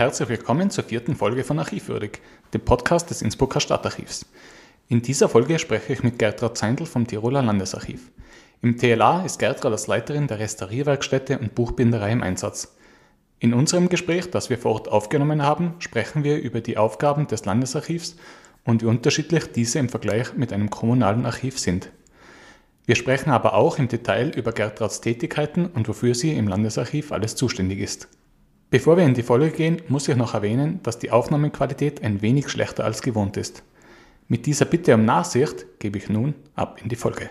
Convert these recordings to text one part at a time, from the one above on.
Herzlich willkommen zur vierten Folge von Archivwürdig, dem Podcast des Innsbrucker Stadtarchivs. In dieser Folge spreche ich mit Gertrud Zeindl vom Tiroler Landesarchiv. Im TLA ist Gertrud als Leiterin der Restaurierwerkstätte und Buchbinderei im Einsatz. In unserem Gespräch, das wir vor Ort aufgenommen haben, sprechen wir über die Aufgaben des Landesarchivs und wie unterschiedlich diese im Vergleich mit einem kommunalen Archiv sind. Wir sprechen aber auch im Detail über Gertrads Tätigkeiten und wofür sie im Landesarchiv alles zuständig ist. Bevor wir in die Folge gehen, muss ich noch erwähnen, dass die Aufnahmequalität ein wenig schlechter als gewohnt ist. Mit dieser Bitte um Nachsicht gebe ich nun ab in die Folge.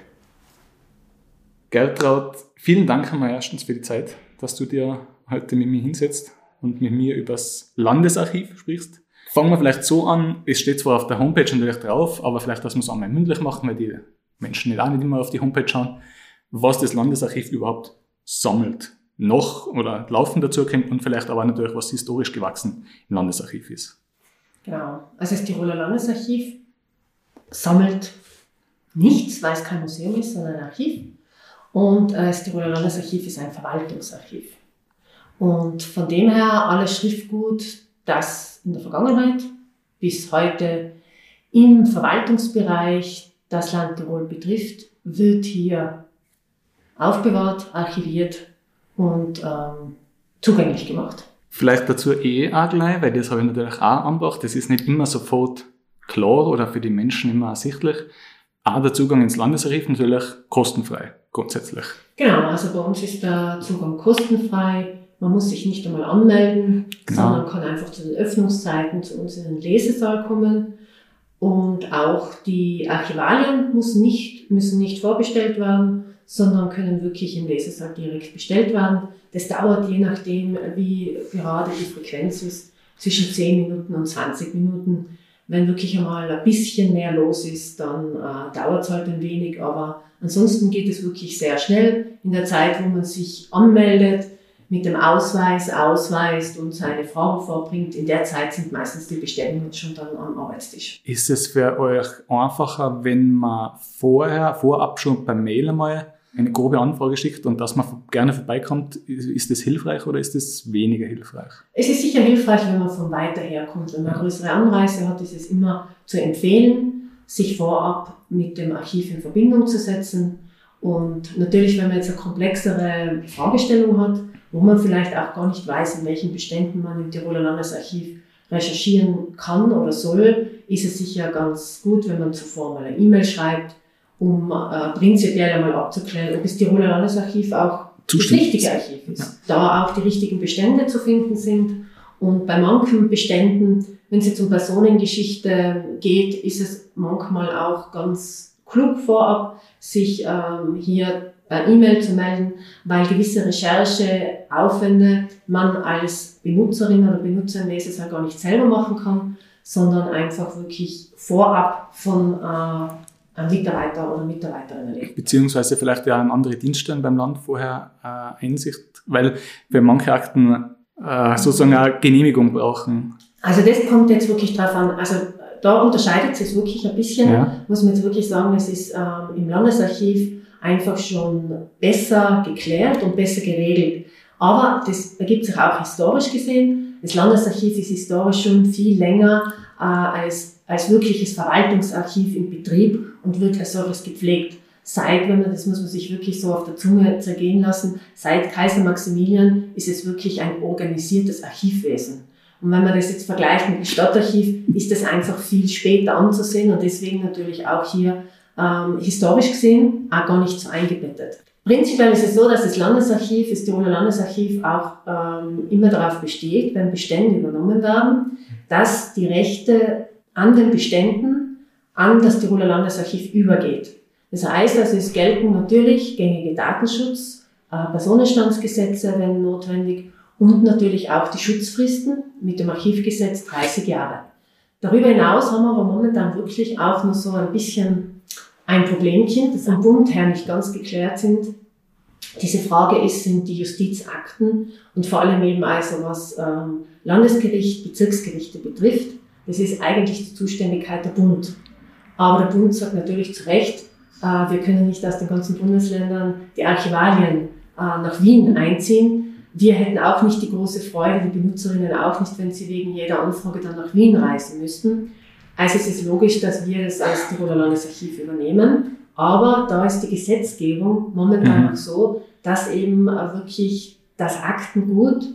Gertraud, vielen Dank einmal erstens für die Zeit, dass du dir heute mit mir hinsetzt und mit mir übers Landesarchiv sprichst. Fangen wir vielleicht so an, es steht zwar auf der Homepage natürlich drauf, aber vielleicht, dass wir es einmal mündlich machen, weil die Menschen nicht auch nicht immer auf die Homepage schauen, was das Landesarchiv überhaupt sammelt noch oder laufend dazukommt und vielleicht aber natürlich was historisch gewachsen im Landesarchiv ist. Genau. Also das Tiroler Landesarchiv sammelt nichts, weil es kein Museum ist, sondern ein Archiv. Und äh, das Tiroler Landesarchiv ist ein Verwaltungsarchiv. Und von dem her alles Schriftgut, das in der Vergangenheit bis heute im Verwaltungsbereich das Land Tirol betrifft, wird hier aufbewahrt, archiviert und ähm, zugänglich gemacht. Vielleicht dazu eh auch gleich, weil das habe ich natürlich auch angebracht. Das ist nicht immer sofort klar oder für die Menschen immer ersichtlich. Auch der Zugang ins Landesarchiv natürlich kostenfrei, grundsätzlich. Genau, also bei uns ist der Zugang kostenfrei. Man muss sich nicht einmal anmelden, genau. sondern kann einfach zu den Öffnungszeiten zu uns in den Lesesaal kommen. Und auch die Archivalien müssen nicht, müssen nicht vorbestellt werden, sondern können wirklich im Lesesaal direkt bestellt werden. Das dauert je nachdem, wie gerade die Frequenz ist, zwischen 10 Minuten und 20 Minuten. Wenn wirklich einmal ein bisschen mehr los ist, dann äh, dauert es halt ein wenig, aber ansonsten geht es wirklich sehr schnell. In der Zeit, wo man sich anmeldet, mit dem Ausweis ausweist und seine Frage vorbringt, in der Zeit sind meistens die Bestellungen schon dann am Arbeitstisch. Ist es für euch einfacher, wenn man vorher, vorab schon per Mail einmal eine grobe Anfrage schickt und dass man gerne vorbeikommt, ist das hilfreich oder ist das weniger hilfreich? Es ist sicher hilfreich, wenn man von weiter her kommt. Wenn man eine größere Anreise hat, ist es immer zu empfehlen, sich vorab mit dem Archiv in Verbindung zu setzen. Und natürlich, wenn man jetzt eine komplexere Fragestellung hat, wo man vielleicht auch gar nicht weiß, in welchen Beständen man im Tiroler Landesarchiv recherchieren kann oder soll, ist es sicher ganz gut, wenn man zuvor mal eine E-Mail schreibt um äh, prinzipiell einmal abzuklären, ob das Tiroler Landesarchiv auch Zustimmt. das richtige Archiv ist. Ja. Da auch die richtigen Bestände zu finden sind. Und bei manchen Beständen, wenn es jetzt um Personengeschichte geht, ist es manchmal auch ganz klug vorab, sich ähm, hier per E-Mail zu melden, weil gewisse Rechercheaufwände man als Benutzerin oder Benutzer im Lesesaal gar nicht selber machen kann, sondern einfach wirklich vorab von äh, Mitarbeiter oder Mitarbeiterin erlebt. Beziehungsweise vielleicht ja an andere Dienststellen beim Land vorher äh, Einsicht, weil für manche Akten äh, sozusagen eine Genehmigung brauchen. Also das kommt jetzt wirklich drauf an. Also da unterscheidet es wirklich ein bisschen, ja. muss man jetzt wirklich sagen, es ist ähm, im Landesarchiv einfach schon besser geklärt und besser geregelt. Aber das ergibt sich auch historisch gesehen. Das Landesarchiv ist historisch schon viel länger äh, als, als wirkliches Verwaltungsarchiv in Betrieb und wird als solches gepflegt. Seit, wenn man, das muss man sich wirklich so auf der Zunge zergehen lassen, seit Kaiser Maximilian ist es wirklich ein organisiertes Archivwesen. Und wenn man das jetzt vergleicht mit dem Stadtarchiv, ist das einfach viel später anzusehen und deswegen natürlich auch hier ähm, historisch gesehen auch gar nicht so eingebettet. Prinzipiell ist es so, dass das Landesarchiv, das Tiroler Landesarchiv auch ähm, immer darauf besteht, wenn Bestände übernommen werden, dass die Rechte an den Beständen an das Tiroler Landesarchiv übergeht. Das heißt also, es gelten natürlich gängige Datenschutz, äh, Personenstandsgesetze, wenn notwendig, und natürlich auch die Schutzfristen mit dem Archivgesetz 30 Jahre. Darüber hinaus haben wir aber momentan wirklich auch noch so ein bisschen ein Problemchen, das am Bund her nicht ganz geklärt sind. Diese Frage ist, sind die Justizakten und vor allem eben also was ähm, Landesgericht, Bezirksgerichte betrifft, das ist eigentlich die Zuständigkeit der Bund. Aber der Bund sagt natürlich zu Recht, äh, wir können nicht aus den ganzen Bundesländern die Archivalien äh, nach Wien einziehen, wir hätten auch nicht die große Freude, die Benutzerinnen auch nicht, wenn sie wegen jeder Anfrage dann nach Wien reisen müssten. Also es ist logisch, dass wir das als Tiroler Landesarchiv übernehmen. Aber da ist die Gesetzgebung momentan mhm. noch so, dass eben wirklich das Aktengut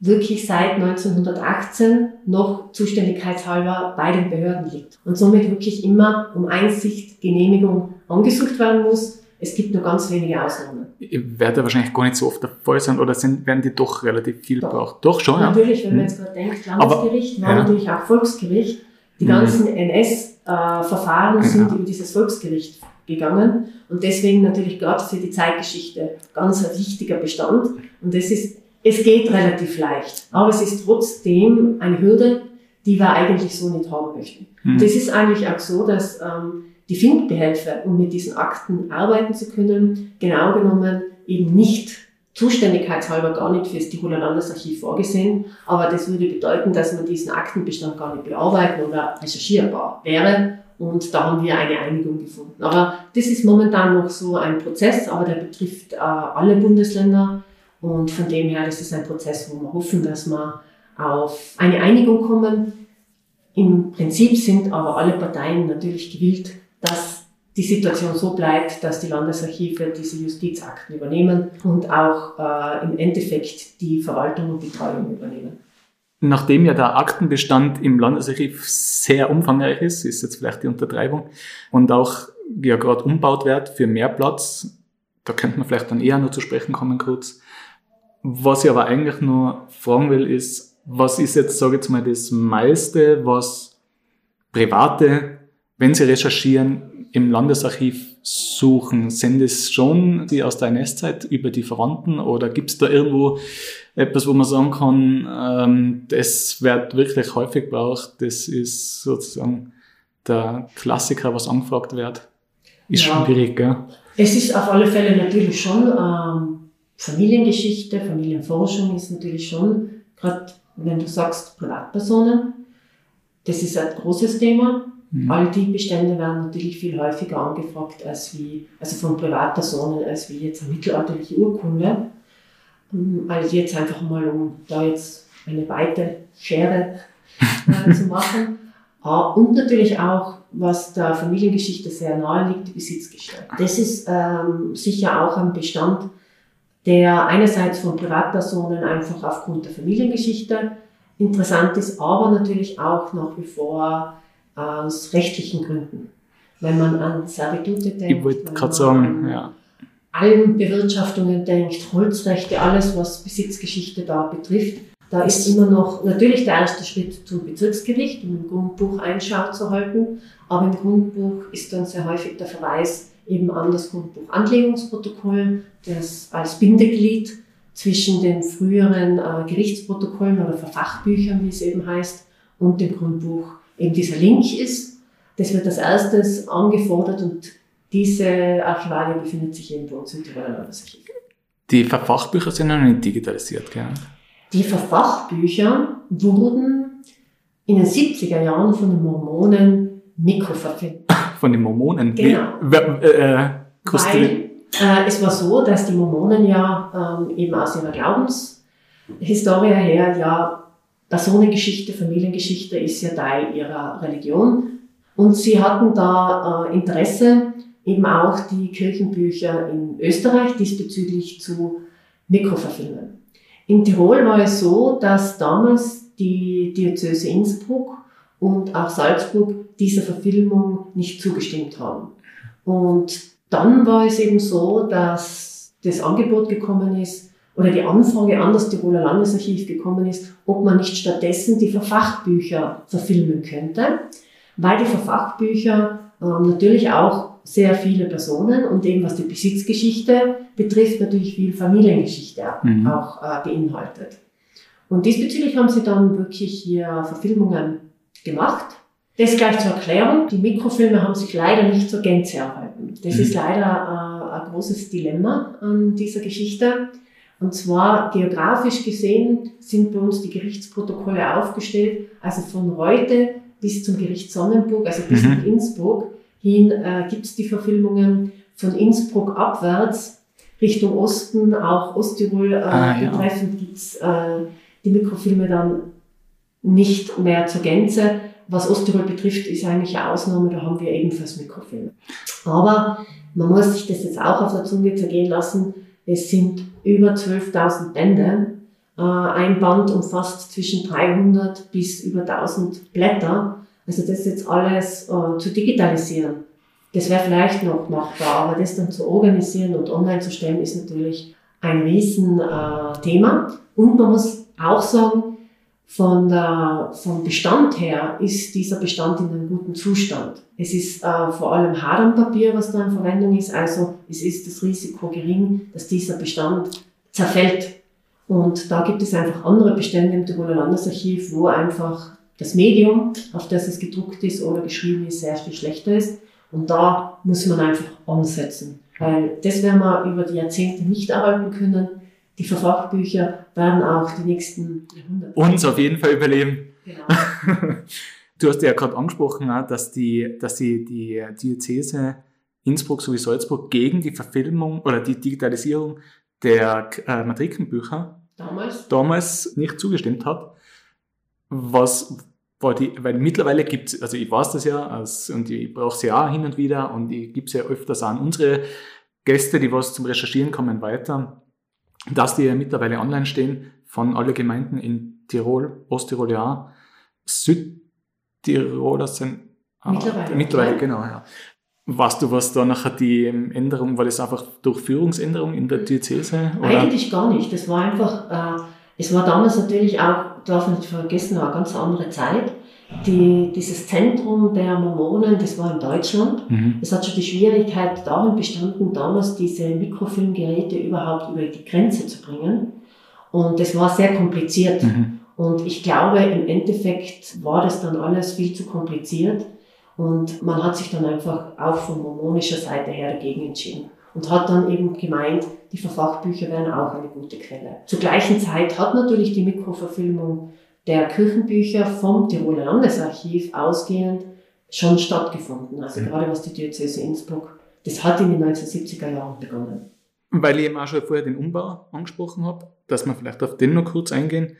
wirklich seit 1918 noch zuständigkeitshalber bei den Behörden liegt und somit wirklich immer um Einsicht, Genehmigung angesucht werden muss. Es gibt nur ganz wenige Ausnahmen. Werde wahrscheinlich gar nicht so oft der Fall sein oder sind, werden die doch relativ viel doch. gebraucht? Doch schon, Natürlich, ja. wenn man hm. jetzt gerade denkt, Landesgericht war ja. natürlich auch Volksgericht. Die mhm. ganzen NS-Verfahren äh, sind über dieses Volksgericht gegangen und deswegen natürlich gerade für die Zeitgeschichte ganz ein wichtiger Bestand. Und das ist es geht relativ leicht, aber es ist trotzdem eine Hürde, die wir eigentlich so nicht haben möchten. Mhm. Das ist eigentlich auch so, dass ähm, die Findbehelfe, um mit diesen Akten arbeiten zu können, genau genommen eben nicht zuständigkeitshalber gar nicht fürs Tiroler Landesarchiv vorgesehen, aber das würde bedeuten, dass man diesen Aktenbestand gar nicht bearbeiten oder recherchierbar wäre und da haben wir eine Einigung gefunden. Aber das ist momentan noch so ein Prozess, aber der betrifft äh, alle Bundesländer und von dem her, ist ein Prozess, wo wir hoffen, dass wir auf eine Einigung kommen. Im Prinzip sind aber alle Parteien natürlich gewillt, dass die Situation so bleibt, dass die Landesarchive diese Justizakten übernehmen und auch äh, im Endeffekt die Verwaltung und Betreuung übernehmen. Nachdem ja der Aktenbestand im Landesarchiv sehr umfangreich ist, ist jetzt vielleicht die Untertreibung, und auch ja gerade umbaut wird für mehr Platz, da könnte man vielleicht dann eher noch zu sprechen kommen kurz, was ich aber eigentlich nur fragen will, ist, was ist jetzt, sage ich jetzt mal, das meiste, was Private, wenn sie recherchieren, im Landesarchiv suchen? Sind es schon die aus der NS-Zeit über die Verwandten oder gibt es da irgendwo etwas, wo man sagen kann, ähm, das wird wirklich häufig gebraucht, das ist sozusagen der Klassiker, was angefragt wird? Ist ja. schwierig, gell? Es ist auf alle Fälle natürlich schon ähm, Familiengeschichte, Familienforschung ist natürlich schon, gerade wenn du sagst Privatpersonen, das ist ein großes Thema. Mhm. All die Bestände werden natürlich viel häufiger angefragt als wie, also von Privatpersonen als wie jetzt eine mittelalterliche Urkunde. Ähm, also jetzt einfach mal, um da jetzt eine weite Schere äh, zu machen. Ah, und natürlich auch, was der Familiengeschichte sehr nahe liegt, die Besitzgeschichte. Das ist ähm, sicher auch ein Bestand, der einerseits von Privatpersonen einfach aufgrund der Familiengeschichte interessant ist, aber natürlich auch nach wie vor aus rechtlichen Gründen. Wenn man an Servitute denkt, wollte gerade sagen, ja. Almbewirtschaftungen denkt, Holzrechte, alles was Besitzgeschichte da betrifft, da ist immer noch natürlich der erste Schritt zum Bezirksgericht, um im Grundbuch Einschau zu halten, aber im Grundbuch ist dann sehr häufig der Verweis eben an das Grundbuch Anlegungsprotokoll, das als Bindeglied zwischen den früheren äh, Gerichtsprotokollen oder Verfachbüchern, wie es eben heißt, und dem Grundbuch eben dieser Link ist. Das wird als erstes angefordert und diese Archivalie befindet sich eben bei uns im Tiroler Landesarchiv. Die Verfachbücher sind noch nicht digitalisiert, gell? Die Verfachbücher wurden in den 70er Jahren von den Mormonen mikroverfilmt von den Mormonen. Genau. Wie, äh, Weil äh, es war so, dass die Mormonen ja ähm, eben aus ihrer Glaubenshistorie her ja Personengeschichte, Familiengeschichte ist ja Teil ihrer Religion. Und sie hatten da äh, Interesse, eben auch die Kirchenbücher in Österreich diesbezüglich zu mikroverfilmen. In Tirol war es so, dass damals die Diözese Innsbruck und auch Salzburg dieser Verfilmung nicht zugestimmt haben. Und dann war es eben so, dass das Angebot gekommen ist oder die Anfrage an das Tiroler Landesarchiv gekommen ist, ob man nicht stattdessen die Verfachbücher verfilmen könnte, weil die Verfachbücher ähm, natürlich auch sehr viele Personen und eben was die Besitzgeschichte betrifft, natürlich viel Familiengeschichte mhm. auch äh, beinhaltet. Und diesbezüglich haben sie dann wirklich hier Verfilmungen gemacht. Das gleich zur Erklärung. Die Mikrofilme haben sich leider nicht zur Gänze erhalten. Das mhm. ist leider äh, ein großes Dilemma an dieser Geschichte. Und zwar geografisch gesehen sind bei uns die Gerichtsprotokolle aufgestellt, also von heute bis zum Gericht Sonnenburg, also bis mhm. nach Innsbruck hin äh, gibt es die Verfilmungen. Von Innsbruck abwärts Richtung Osten, auch Osttirol äh, ah, ja. betreffend, gibt's äh, die Mikrofilme dann nicht mehr zur Gänze. Was Osttirol betrifft, ist eigentlich eine Ausnahme, da haben wir ebenfalls Mikrofilme. Aber man muss sich das jetzt auch auf der Zunge zergehen lassen. Es sind über 12.000 Bände. Äh, ein Band umfasst zwischen 300 bis über 1000 Blätter. Also das jetzt alles äh, zu digitalisieren, das wäre vielleicht noch machbar, aber das dann zu organisieren und online zu stellen, ist natürlich ein Riesenthema. Äh, und man muss auch sagen, von der, vom Bestand her ist dieser Bestand in einem guten Zustand. Es ist äh, vor allem Hadernpapier, was da in Verwendung ist, also es ist das Risiko gering, dass dieser Bestand zerfällt. Und da gibt es einfach andere Bestände im Tiroler Landesarchiv, wo einfach das Medium, auf das es gedruckt ist oder geschrieben ist, sehr viel schlechter ist. Und da muss man einfach ansetzen. Weil das werden wir über die Jahrzehnte nicht erhalten können die Verfachbücher werden auch die nächsten Jahrhunderte. Uns auf jeden Fall überleben. Genau. du hast ja gerade angesprochen, dass die, dass die, die Diözese Innsbruck sowie Salzburg gegen die Verfilmung oder die Digitalisierung der äh, Matrikenbücher damals. damals nicht zugestimmt hat. Was war die, weil mittlerweile gibt es, also ich weiß das ja, als, und ich brauche sie auch hin und wieder und ich gebe es ja öfters an unsere Gäste, die was zum Recherchieren kommen, weiter dass die ja mittlerweile online stehen von alle Gemeinden in Tirol, Osttirol ja, Südtirol, das sind ah, mittlerweile, mittlerweile genau, ja. Weißt du, was da nachher die Änderung, war das einfach Durchführungsänderung in der Diözese? Oder? Eigentlich gar nicht. Das war einfach, äh, es war damals natürlich auch, darf man nicht vergessen, eine ganz andere Zeit die, dieses Zentrum der Mormonen, das war in Deutschland. Mhm. Es hat schon die Schwierigkeit darin bestanden, damals diese Mikrofilmgeräte überhaupt über die Grenze zu bringen. Und das war sehr kompliziert. Mhm. Und ich glaube, im Endeffekt war das dann alles viel zu kompliziert. Und man hat sich dann einfach auch von mormonischer Seite her dagegen entschieden. Und hat dann eben gemeint, die Verfachbücher wären auch eine gute Quelle. Zur gleichen Zeit hat natürlich die Mikroverfilmung der Kirchenbücher vom Tiroler Landesarchiv ausgehend schon stattgefunden. Also mhm. gerade was die Diözese Innsbruck, das hat in den 1970er Jahren begonnen. Weil ich eben auch schon vorher den Umbau angesprochen habe, dass wir vielleicht auf den noch kurz eingehen.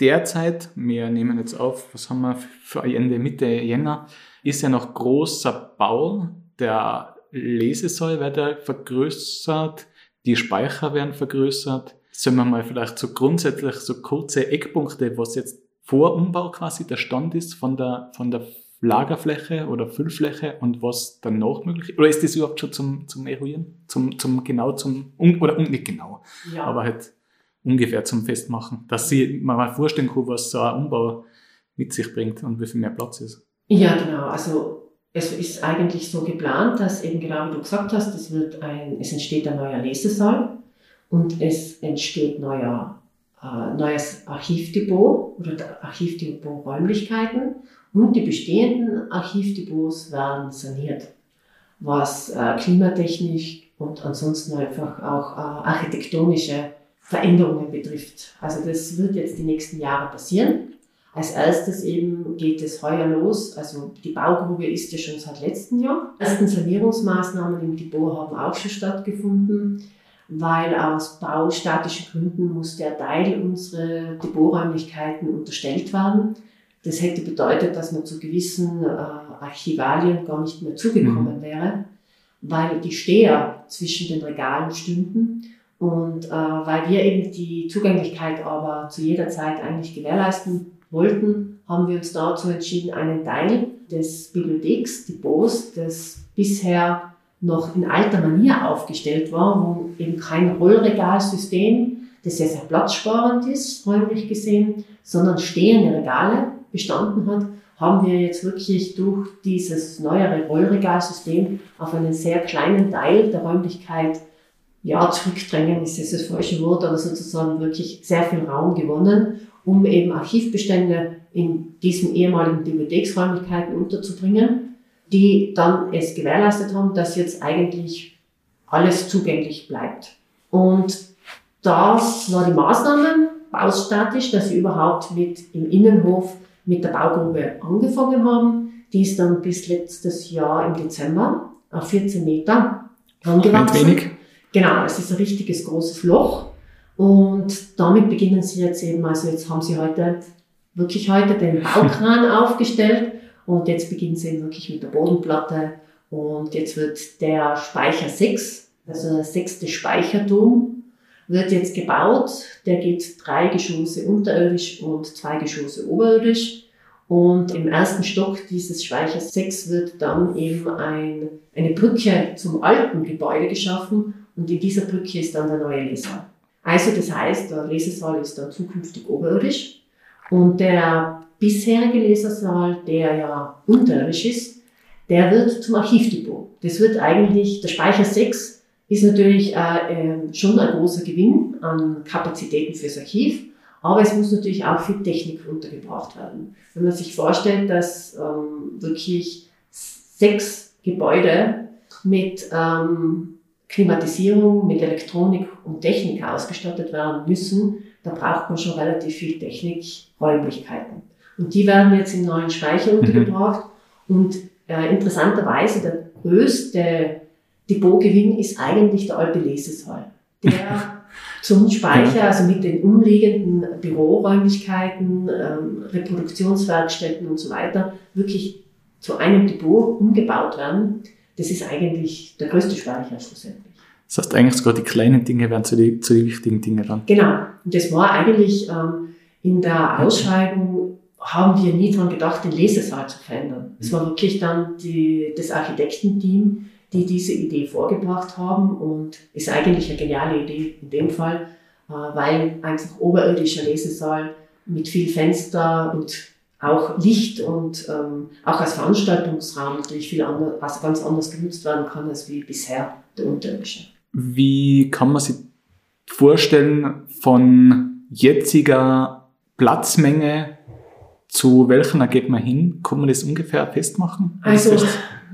Derzeit, wir nehmen jetzt auf, was haben wir für Ende, Mitte Jänner, ist ja noch großer Bau. Der Lesesaal wird ja vergrößert, die Speicher werden vergrößert sollen wir mal vielleicht so grundsätzlich so kurze Eckpunkte, was jetzt vor Umbau quasi der Stand ist von der, von der Lagerfläche oder Füllfläche und was danach möglich ist? Oder ist das überhaupt schon zum, zum Eruieren? Zum, zum genau zum, oder nicht genau, ja. aber halt ungefähr zum Festmachen, dass sie man mal vorstellen kann, was so ein Umbau mit sich bringt und wie viel mehr Platz ist. Ja, genau. Also es ist eigentlich so geplant, dass eben genau wie du gesagt hast, es wird ein, es entsteht ein neuer Lesesaal und es entsteht neuer, äh, neues Archivdepot oder Archivdepot-Räumlichkeiten und die bestehenden Archivdepots werden saniert, was äh, klimatechnisch und ansonsten einfach auch äh, architektonische Veränderungen betrifft. Also das wird jetzt die nächsten Jahre passieren. Als erstes eben geht es heuer los, also die Baugrube ist ja schon seit letztem Jahr. Die ersten Sanierungsmaßnahmen im Depot haben auch schon stattgefunden weil aus baustatischen Gründen muss der Teil unserer Depoträumlichkeiten unterstellt werden. Das hätte bedeutet, dass man zu gewissen äh, Archivalien gar nicht mehr zugekommen mhm. wäre, weil die Steher zwischen den Regalen stünden und äh, weil wir eben die Zugänglichkeit aber zu jeder Zeit eigentlich gewährleisten wollten, haben wir uns dazu entschieden, einen Teil des Bibliotheks, Depots, das bisher noch in alter Manier aufgestellt war, wo eben kein Rollregalsystem, das sehr, sehr platzsparend ist, räumlich gesehen, sondern stehende Regale bestanden hat, haben wir jetzt wirklich durch dieses neuere Rollregalsystem auf einen sehr kleinen Teil der Räumlichkeit, ja, zurückdrängen ist jetzt das falsche Wort, aber sozusagen wirklich sehr viel Raum gewonnen, um eben Archivbestände in diesen ehemaligen Bibliotheksräumlichkeiten unterzubringen die dann es gewährleistet haben, dass jetzt eigentlich alles zugänglich bleibt. Und das war die Maßnahme, baustatisch, dass sie überhaupt mit im Innenhof mit der Baugrube angefangen haben. Die ist dann bis letztes Jahr im Dezember auf 14 Meter angewachsen. Ein wenig. Genau, es ist ein richtiges großes Loch. Und damit beginnen sie jetzt eben, also jetzt haben sie heute, wirklich heute den Baukran aufgestellt und jetzt beginnen sie eben wirklich mit der Bodenplatte und jetzt wird der Speicher 6, also der sechste Speicherturm, wird jetzt gebaut. Der geht drei Geschosse unterirdisch und zwei Geschosse oberirdisch. Und im ersten Stock dieses Speichers 6 wird dann eben ein, eine Brücke zum alten Gebäude geschaffen und in dieser Brücke ist dann der neue Lesesaal. Also das heißt, der Lesesaal ist dann zukünftig oberirdisch und der bisherige Lesersaal, der ja unterirdisch ist, der wird zum Archivdepot. Das wird eigentlich, der Speicher 6 ist natürlich äh, äh, schon ein großer Gewinn an Kapazitäten fürs Archiv, aber es muss natürlich auch viel Technik untergebracht werden. Wenn man sich vorstellt, dass ähm, wirklich sechs Gebäude mit ähm, Klimatisierung, mit Elektronik und Technik ausgestattet werden müssen, da braucht man schon relativ viel Technikräumlichkeiten. Und die werden jetzt im neuen Speicher mhm. untergebracht. Und äh, interessanterweise der größte Depotgewinn ist eigentlich der alte Lesesaal, der zum Speicher, also mit den umliegenden Büroräumlichkeiten, ähm, Reproduktionswerkstätten und so weiter, wirklich zu einem Depot umgebaut werden. Das ist eigentlich der größte Speicher schlussendlich. Das heißt eigentlich sogar die kleinen Dinge werden zu den zu die wichtigen Dingen dann. Genau. Und das war eigentlich ähm, in der Ausschreibung haben wir nie daran gedacht, den Lesesaal zu verändern. Es war wirklich dann die, das Architektenteam, die diese Idee vorgebracht haben und ist eigentlich eine geniale Idee in dem Fall, äh, weil einfach oberirdischer Lesesaal mit viel Fenster und auch Licht und ähm, auch als Veranstaltungsraum natürlich viel anders, also ganz anders genutzt werden kann als wie bisher der unterirdische. Wie kann man sich vorstellen von jetziger Platzmenge zu welchen geht man hin? Kann man das ungefähr festmachen? Also,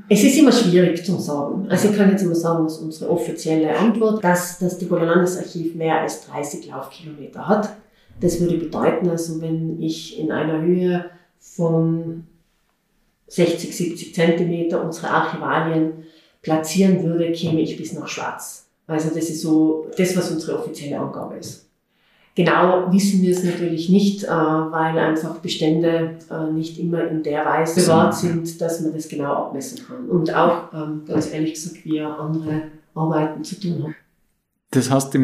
es ist immer schwierig zu sagen. Also, ich kann jetzt immer sagen, was unsere offizielle Antwort, dass das Tiroler Landesarchiv mehr als 30 Laufkilometer hat. Das würde bedeuten, also, wenn ich in einer Höhe von 60, 70 Zentimeter unsere Archivalien platzieren würde, käme ich bis nach Schwarz. Also, das ist so das, was unsere offizielle Angabe ist. Genau wissen wir es natürlich nicht, äh, weil einfach Bestände äh, nicht immer in der Weise bewahrt sind, dass man das genau abmessen kann. Und auch, ähm, ganz ehrlich gesagt, wir andere Arbeiten zu tun haben. Das heißt,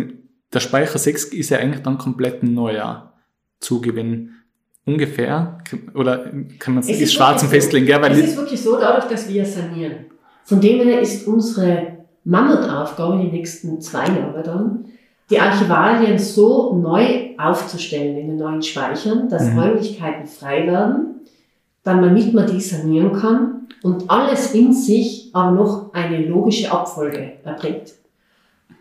der Speicher 6 ist ja eigentlich dann komplett ein neuer Zugewinn. Ungefähr, oder kann man es ist schwarz und festlegen? Ja, weil es ist wirklich so, dadurch, dass wir sanieren. Von dem her ist unsere Mammutaufgabe die nächsten zwei Jahre dann, die Archivalien so neu aufzustellen in den neuen Speichern, dass mhm. Räumlichkeiten frei werden, dann man die sanieren kann und alles in sich aber noch eine logische Abfolge erbringt.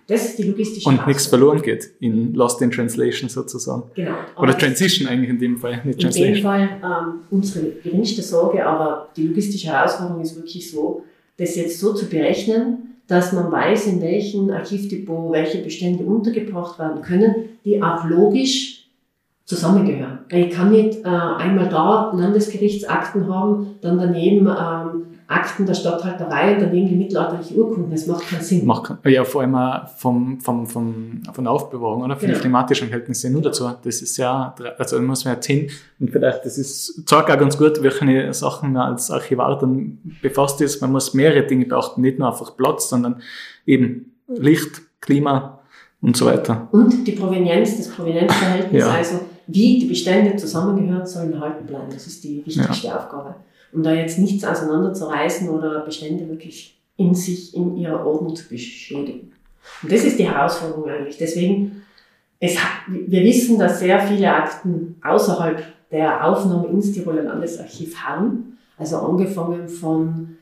Das ist die logistische Und nichts verloren geht in Lost in Translation sozusagen. Genau. Oder Transition eigentlich in dem Fall, nicht Translation. In dem Fall ähm, unsere geringste Sorge, aber die logistische Herausforderung ist wirklich so, das jetzt so zu berechnen, dass man weiß, in welchem Archivdepot welche Bestände untergebracht werden können, die auch logisch zusammengehören. Ich kann nicht äh, einmal da Landesgerichtsakten haben, dann daneben ähm, Akten der Stadthalterei und daneben die mittelalterliche Urkunden. Das macht keinen Sinn. Macht, ja, vor allem vom, vom, vom, von der Aufbewahrung oder von genau. den klimatischen Verhältnissen nur dazu. Das ist ja, also da muss man ja sehen, und vielleicht, das ist, zeigt auch ganz gut, welche Sachen man als Archivar dann befasst ist. Man muss mehrere Dinge beachten, nicht nur einfach Platz, sondern eben Licht, Klima und so weiter. Und die Provenienz, das Provenienzverhältnis, ja. also wie die Bestände zusammengehören, sollen erhalten bleiben. Das ist die wichtigste ja. Aufgabe um da jetzt nichts auseinanderzureißen oder Bestände wirklich in sich, in ihrer Ordnung zu beschädigen. Und das ist die Herausforderung eigentlich. Deswegen, es, wir wissen, dass sehr viele Akten außerhalb der Aufnahme ins Tiroler Landesarchiv haben. Also angefangen von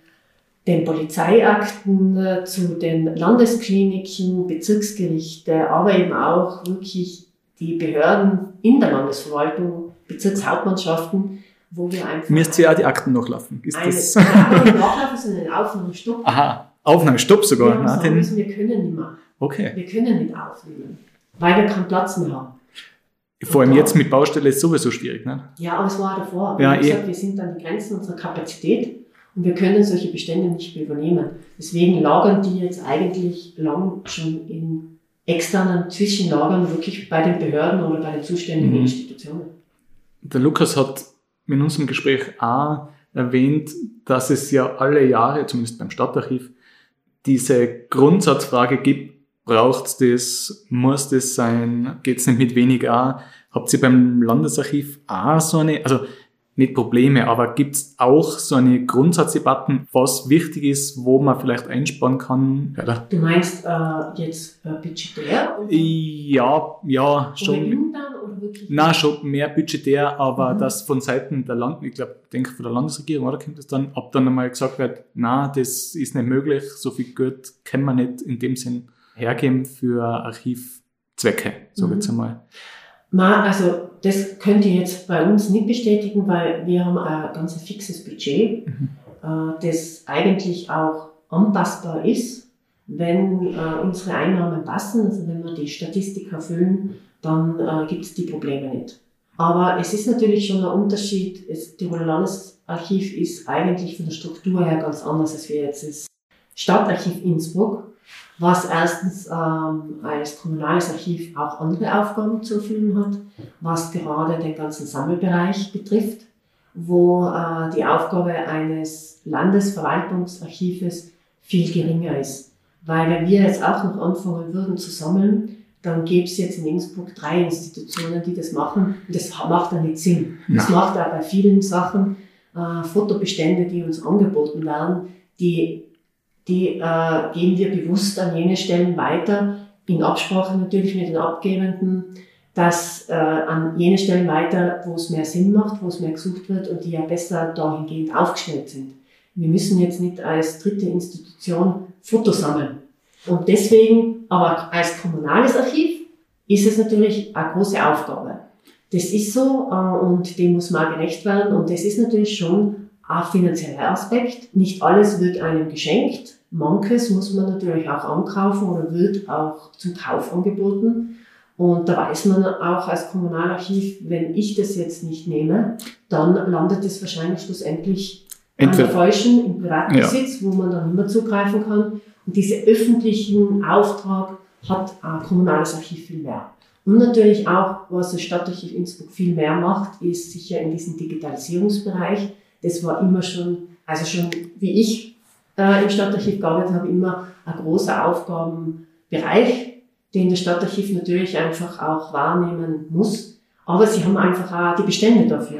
den Polizeiakten äh, zu den Landeskliniken, Bezirksgerichte, aber eben auch wirklich die Behörden in der Landesverwaltung, Bezirkshauptmannschaften, wo wir einfach. Müsst ihr auch die Akten nachlaufen? Ist eine, das? Nicht nachlaufen, sondern Aufnahmestopp. Aha, Aufnahmestopp sogar. Wir, Na, den... müssen, wir können nicht mehr. Okay. Wir können nicht aufnehmen, weil wir keinen Platz mehr haben. Vor allem jetzt mit Baustelle ist sowieso schwierig, ne? Ja, aber es war davor. Ja, eh. gesagt, wir sind an die Grenzen unserer Kapazität Und wir können solche Bestände nicht mehr übernehmen. Deswegen lagern die jetzt eigentlich lang schon in externen Zwischenlagern wirklich bei den Behörden oder bei den zuständigen mhm. Institutionen. Der Lukas hat in unserem Gespräch auch erwähnt, dass es ja alle Jahre, zumindest beim Stadtarchiv, diese Grundsatzfrage gibt, braucht das, muss das sein, geht es nicht mit weniger? Habt ihr beim Landesarchiv auch so eine, also nicht Probleme, aber gibt es auch so eine Grundsatzdebatten, was wichtig ist, wo man vielleicht einsparen kann? Oder? Du meinst äh, jetzt äh, budgetär? Ja, ja, schon. Nein, schon mehr budgetär, aber mhm. das von Seiten der Land, ich glaube, denke von der Landesregierung, oder kommt das dann, ob dann einmal gesagt wird, na, das ist nicht möglich, so viel Geld kann man nicht in dem Sinn hergeben für Archivzwecke, so mhm. jetzt einmal. Ma, also das könnt ihr jetzt bei uns nicht bestätigen, weil wir haben ein ganz fixes Budget, mhm. äh, das eigentlich auch anpassbar ist, wenn äh, unsere Einnahmen passen, also wenn wir die Statistik erfüllen, dann äh, gibt es die Probleme nicht. Aber es ist natürlich schon ein Unterschied. Das Tiroler Landesarchiv ist eigentlich von der Struktur her ganz anders als wir jetzt das Stadtarchiv Innsbruck was erstens ähm, als kommunales Archiv auch andere Aufgaben zu erfüllen hat, was gerade den ganzen Sammelbereich betrifft, wo äh, die Aufgabe eines Landesverwaltungsarchives viel geringer ist. Weil wenn wir jetzt auch noch anfangen würden zu sammeln, dann gäbe es jetzt in Innsbruck drei Institutionen, die das machen. Und das macht dann nicht Sinn. Ja. Das macht auch bei vielen Sachen äh, Fotobestände, die uns angeboten werden, die die äh, geben wir bewusst an jene Stellen weiter, in Absprache natürlich mit den Abgebenden, dass äh, an jene Stellen weiter, wo es mehr Sinn macht, wo es mehr gesucht wird und die ja besser dahingehend aufgestellt sind. Wir müssen jetzt nicht als dritte Institution Fotos sammeln. Und deswegen, aber als kommunales Archiv, ist es natürlich eine große Aufgabe. Das ist so äh, und dem muss man gerecht werden und das ist natürlich schon ein finanzieller Aspekt. Nicht alles wird einem geschenkt. Manches muss man natürlich auch ankaufen oder wird auch zum Kauf angeboten. Und da weiß man auch als Kommunalarchiv, wenn ich das jetzt nicht nehme, dann landet es wahrscheinlich schlussendlich Entweder. an der falschen, im Privatbesitz, ja. wo man dann immer zugreifen kann. Und diesen öffentlichen Auftrag hat ein kommunales Archiv viel mehr. Und natürlich auch, was das Stadtarchiv Innsbruck viel mehr macht, ist sicher in diesem Digitalisierungsbereich. Das war immer schon, also schon wie ich äh, im Stadtarchiv gearbeitet habe, immer ein großer Aufgabenbereich, den das Stadtarchiv natürlich einfach auch wahrnehmen muss. Aber sie haben einfach auch die Bestände dafür.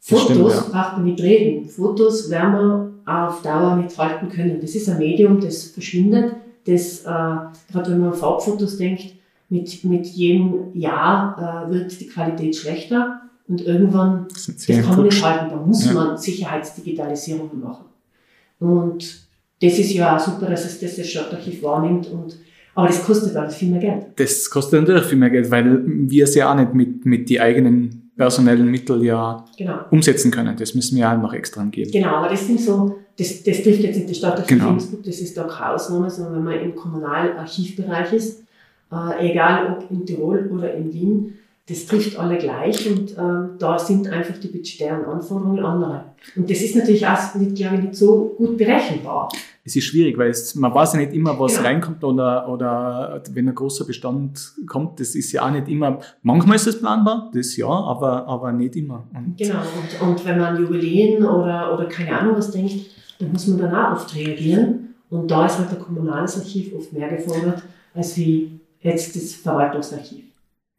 Fotos stimmt, ja. braucht man nicht reden. Fotos werden wir auf Dauer nicht halten können. Das ist ein Medium, das verschwindet, das, äh, gerade wenn man an Farbfotos denkt, mit, mit jedem Jahr äh, wird die Qualität schlechter und irgendwann, das, das kann man nicht halten, da muss ja. man Sicherheitsdigitalisierungen machen. Und das ist ja auch super, dass es das Stadtarchiv wahrnimmt und aber das kostet alles viel mehr Geld. Das kostet natürlich viel mehr Geld, weil wir es ja auch nicht mit, mit die eigenen personellen Mitteln ja genau. umsetzen können. Das müssen wir auch noch extra geben. Genau, aber das sind so, das, das trifft jetzt nicht die Stadtarchiv genau. Innsbruck, das ist da keine Ausnahme, sondern wenn man im Kommunalarchivbereich ist, äh, egal ob in Tirol oder in Wien, das trifft alle gleich und ähm, da sind einfach die budgetären Anforderungen andere. Und das ist natürlich auch nicht, glaube ich, nicht so gut berechenbar. Es ist schwierig, weil es, man weiß ja nicht immer, was genau. reinkommt oder, oder wenn ein großer Bestand kommt, das ist ja auch nicht immer, manchmal ist es planbar, das ja, aber, aber nicht immer. Und genau, und, und wenn man Jubiläen oder, oder keine Ahnung was denkt, dann muss man danach oft reagieren und da ist halt der Kommunales Archiv oft mehr gefordert, als wie jetzt das Verwaltungsarchiv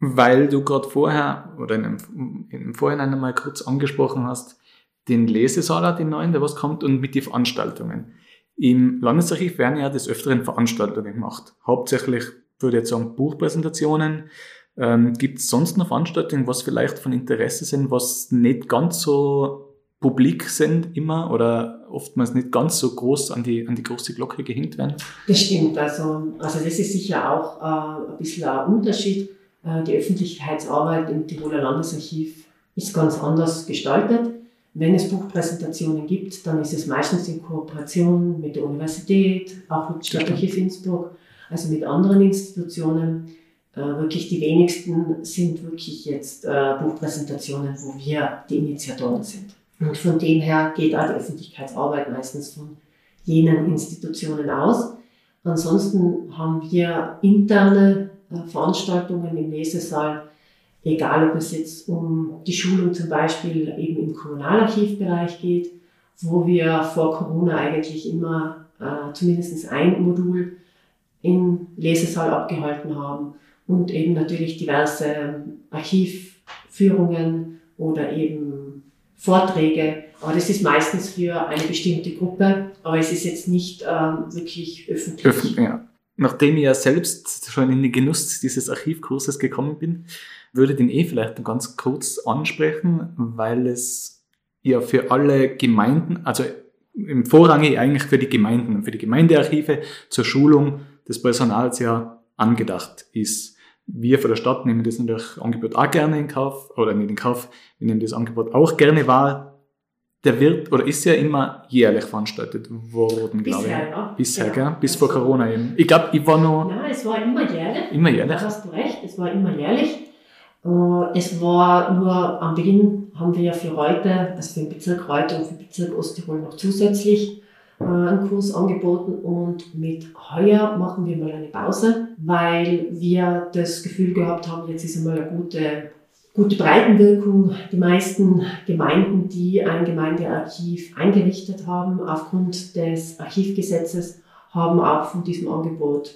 weil du gerade vorher oder in einem, im Vorhinein einmal kurz angesprochen hast, den Lesesaal, den neuen, der was kommt, und mit den Veranstaltungen. Im Landesarchiv werden ja des Öfteren Veranstaltungen gemacht. Hauptsächlich würde ich jetzt sagen Buchpräsentationen. Ähm, Gibt es sonst noch Veranstaltungen, was vielleicht von Interesse sind, was nicht ganz so publik sind immer oder oftmals nicht ganz so groß an die, an die große Glocke gehängt werden? Das stimmt. Also, also das ist sicher auch äh, ein bisschen ein Unterschied. Äh, die Öffentlichkeitsarbeit im Tiroler Landesarchiv ist ganz anders gestaltet. Wenn es Buchpräsentationen gibt, dann ist es meistens in Kooperation mit der Universität, auch mit Stadtarchiv Innsbruck, also mit anderen Institutionen. Äh, wirklich die wenigsten sind wirklich jetzt äh, Buchpräsentationen, wo wir die Initiatoren sind. Und von dem her geht auch die Öffentlichkeitsarbeit meistens von jenen Institutionen aus. Ansonsten haben wir interne äh, Veranstaltungen im Lesesaal, egal ob es jetzt um die Schulung zum Beispiel eben im Kommunalarchivbereich geht, wo wir vor Corona eigentlich immer äh, zumindest ein Modul im Lesesaal abgehalten haben und eben natürlich diverse Archivführungen oder eben Vorträge. Aber das ist meistens für eine bestimmte Gruppe, aber es ist jetzt nicht ähm, wirklich öffentlich. Öffentlich, ja. Nachdem ich ja selbst schon in den Genuss dieses Archivkurses gekommen bin, würde ich den eh vielleicht ganz kurz ansprechen, weil es ja für alle Gemeinden, also im Vorrangig eigentlich für die Gemeinden, für die Gemeindearchive zur Schulung des Personals ja angedacht ist. Wir von der Stadt nehmen das natürlich Angebot auch gerne in Kauf, oder nicht in Kauf, wir nehmen das Angebot auch gerne wahr. Der wird oder ist ja immer jährlich veranstaltet worden, glaube ich. Ja. Bisher, ja. gell? Bis vor Corona eben. Ich glaube, ich war noch. Nein, es war immer jährlich. Immer jährlich. Da hast du recht, es war immer jährlich. Äh, es war nur am Beginn haben wir ja für heute, also für den Bezirk heute und für den Bezirk Osttirol noch zusätzlich äh, einen Kurs angeboten und mit heuer machen wir mal eine Pause, weil wir das Gefühl gehabt haben, jetzt ist einmal eine gute, gute Breitenwirkung. Die meisten Gemeinden, die ein Gemeindearchiv eingerichtet haben, aufgrund des Archivgesetzes, haben auch von diesem Angebot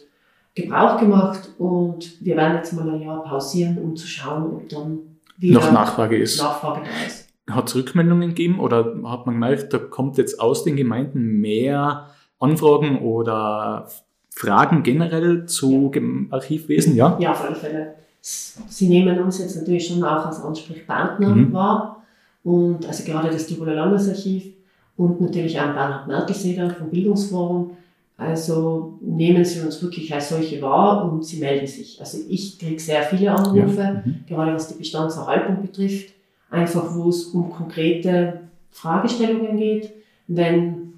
Gebrauch gemacht und wir werden jetzt mal ein Jahr pausieren, um zu schauen, ob dann wieder noch Nachfrage ist. Nachfrage da ist. Hat es Rückmeldungen gegeben oder hat man gemerkt, da kommt jetzt aus den Gemeinden mehr Anfragen oder Fragen generell zu Archivwesen? Ja, ja auf alle Fälle. Sie nehmen uns jetzt natürlich schon auch als Ansprechpartner mhm. wahr und also gerade das Tiroler Landesarchiv und natürlich auch Bernhard Merkelseder vom Bildungsforum also nehmen Sie uns wirklich als solche wahr und Sie melden sich. Also ich kriege sehr viele Anrufe, ja. mhm. gerade was die Bestandserhaltung betrifft, einfach wo es um konkrete Fragestellungen geht, wenn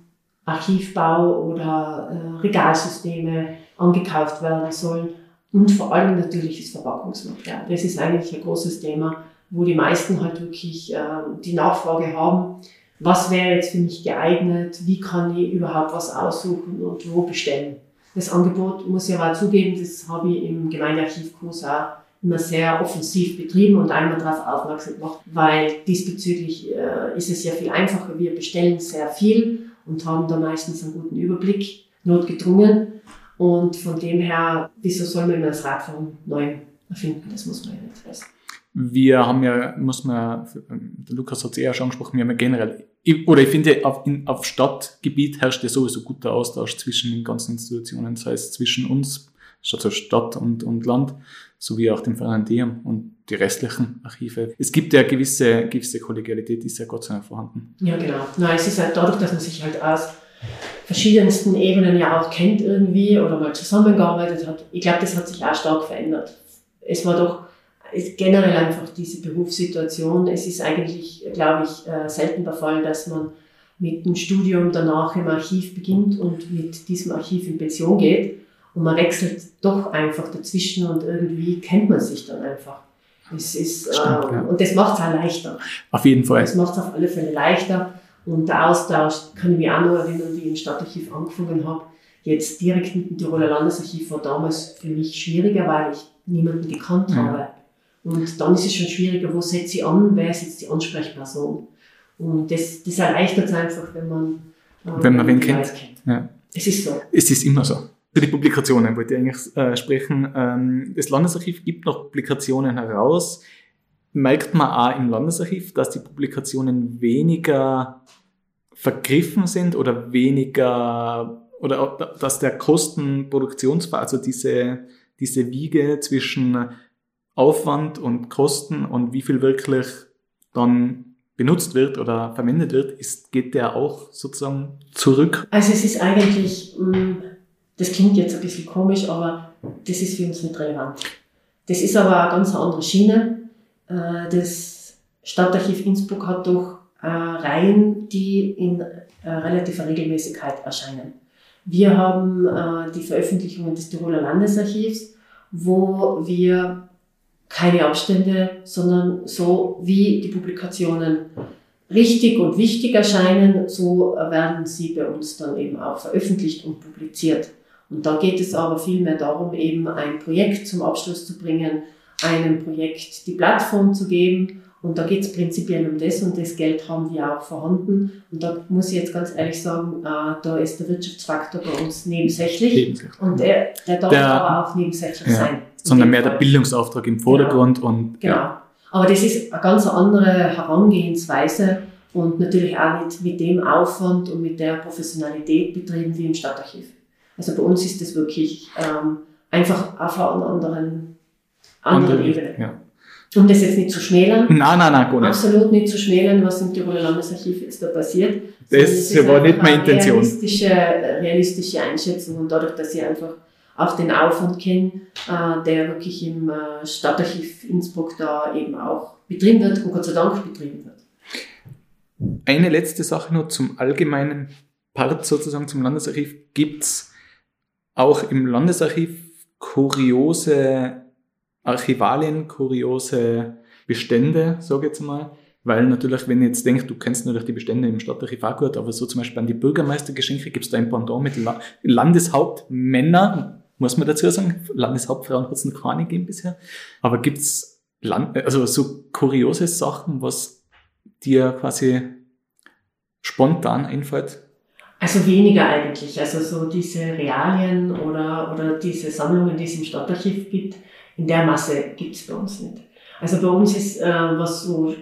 Archivbau oder äh, Regalsysteme angekauft werden sollen und vor allem natürlich das Verpackungsmaterial. Das ist eigentlich ein großes Thema, wo die meisten halt wirklich äh, die Nachfrage haben, was wäre jetzt für mich geeignet, wie kann ich überhaupt was aussuchen und wo bestellen. Das Angebot muss ich aber zugeben, das habe ich im Gemeindearchivkurs auch immer sehr offensiv betrieben und einmal darauf aufmerksam gemacht, weil diesbezüglich äh, ist es ja viel einfacher. Wir bestellen sehr viel und haben da meistens einen guten Überblick, notgedrungen. Und von dem her, wieso soll man immer das Rad von neuem erfinden? Das muss man ja nicht wissen. Wir haben ja, muss man, der Lukas hat es eher schon angesprochen, wir haben ja generell, oder ich finde, auf, in, auf Stadtgebiet herrscht ja sowieso guter Austausch zwischen den ganzen Institutionen, das heißt zwischen uns, also Stadt und, und Land, sowie auch dem Verein Deum und die restlichen Archive. Es gibt ja gewisse, gewisse Kollegialität, die ist ja Gott sei Dank vorhanden. Ja, genau. Nein, es ist halt dadurch, dass man sich halt aus verschiedensten Ebenen ja auch kennt irgendwie oder mal zusammengearbeitet hat. Ich glaube, das hat sich auch stark verändert. Es war doch ist generell einfach diese Berufssituation. Es ist eigentlich, glaube ich, äh, selten der Fall, dass man mit dem Studium danach im Archiv beginnt und mit diesem Archiv in Pension geht. Und man wechselt doch einfach dazwischen und irgendwie kennt man sich dann einfach. Es ist, Stimmt, äh, ja. Und das macht es auch leichter. Auf jeden Fall. Das macht es auf alle Fälle leichter. Und der Austausch, kann ich mich auch noch erinnern, wie ich im Stadtarchiv angefangen habe. Jetzt direkt mit dem Tiroler Landesarchiv war damals für mich schwieriger, weil ich niemanden gekannt ja. habe. Und dann ist es schon schwieriger, wo setze ich an, wer ist jetzt die Ansprechperson. Und das, das erleichtert es einfach, wenn man, äh, wenn man wen kennt. kennt. Ja. Es ist so. Es ist immer so. Zu den Publikationen wollte ich eigentlich äh, sprechen. Ähm, das Landesarchiv gibt noch Publikationen heraus. Merkt man auch im Landesarchiv, dass die Publikationen weniger vergriffen sind oder weniger oder dass der Kostenproduktionsfall, also diese, diese Wiege zwischen Aufwand und Kosten und wie viel wirklich dann benutzt wird oder verwendet wird, ist, geht der auch sozusagen zurück? Also es ist eigentlich, mm, das klingt jetzt ein bisschen komisch, aber das ist für uns nicht relevant. Das ist aber eine ganz andere Schiene. Äh, das Stadtarchiv Innsbruck hat doch äh, Reihen, die in äh, relativer Regelmäßigkeit erscheinen. Wir haben die Veröffentlichungen des Tiroler Landesarchivs, wo wir keine Abstände, sondern so wie die Publikationen richtig und wichtig erscheinen, so werden sie bei uns dann eben auch veröffentlicht und publiziert. Und da geht es aber vielmehr darum, eben ein Projekt zum Abschluss zu bringen, einem Projekt die Plattform zu geben. Und da geht es prinzipiell um das und das Geld haben wir auch vorhanden. Und da muss ich jetzt ganz ehrlich sagen, äh, da ist der Wirtschaftsfaktor bei uns nebensächlich. nebensächlich. Und der, der darf der, aber auch nebensächlich ja, sein. Sondern mehr Fall. der Bildungsauftrag im Vordergrund. Genau. Und, genau. Ja. Aber das ist eine ganz andere Herangehensweise und natürlich auch nicht mit dem Aufwand und mit der Professionalität betrieben wie im Stadtarchiv. Also bei uns ist das wirklich ähm, einfach auf einer anderen, anderen Andere, Ebene. Ja. Um das jetzt nicht zu schmälern. Nein, nein, nein, nicht. Absolut nicht zu schmälern, was im Tiroler Landesarchiv jetzt da passiert. Das, das war nicht meine Intention. Realistische, realistische Einschätzung und dadurch, dass ich einfach auch den Aufwand kenne, äh, der wirklich im äh, Stadtarchiv Innsbruck da eben auch betrieben wird und Gott sei Dank betrieben wird. Eine letzte Sache noch zum allgemeinen Part sozusagen zum Landesarchiv. Gibt es auch im Landesarchiv kuriose Archivalien, kuriose Bestände, sage ich jetzt mal. Weil natürlich, wenn ihr jetzt denkt, du kennst natürlich die Bestände im Stadtarchiv auch gut, aber so zum Beispiel an die Bürgermeistergeschenke gibt es da ein Pendant mit La Landeshauptmänner, muss man dazu sagen. Landeshauptfrauen hat es noch keine gegeben bisher. Aber gibt es also so kuriose Sachen, was dir quasi spontan einfällt? Also weniger eigentlich. Also so diese Realien oder, oder diese Sammlungen, die es im Stadtarchiv gibt, in der Masse gibt es bei uns nicht. Also bei uns ist, äh, was so